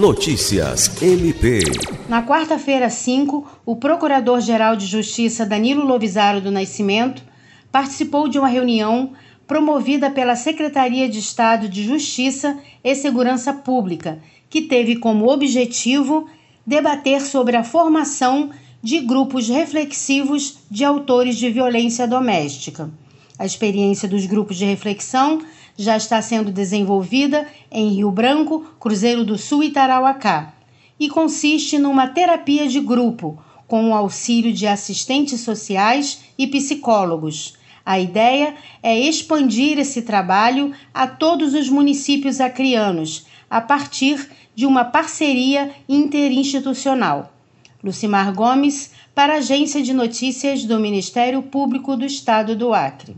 Notícias MP. Na quarta-feira 5, o Procurador-Geral de Justiça Danilo Lovisaro do Nascimento participou de uma reunião promovida pela Secretaria de Estado de Justiça e Segurança Pública, que teve como objetivo debater sobre a formação de grupos reflexivos de autores de violência doméstica. A experiência dos grupos de reflexão já está sendo desenvolvida em Rio Branco, Cruzeiro do Sul e Tarauacá, e consiste numa terapia de grupo com o auxílio de assistentes sociais e psicólogos. A ideia é expandir esse trabalho a todos os municípios acrianos, a partir de uma parceria interinstitucional. Lucimar Gomes, para a Agência de Notícias do Ministério Público do Estado do Acre.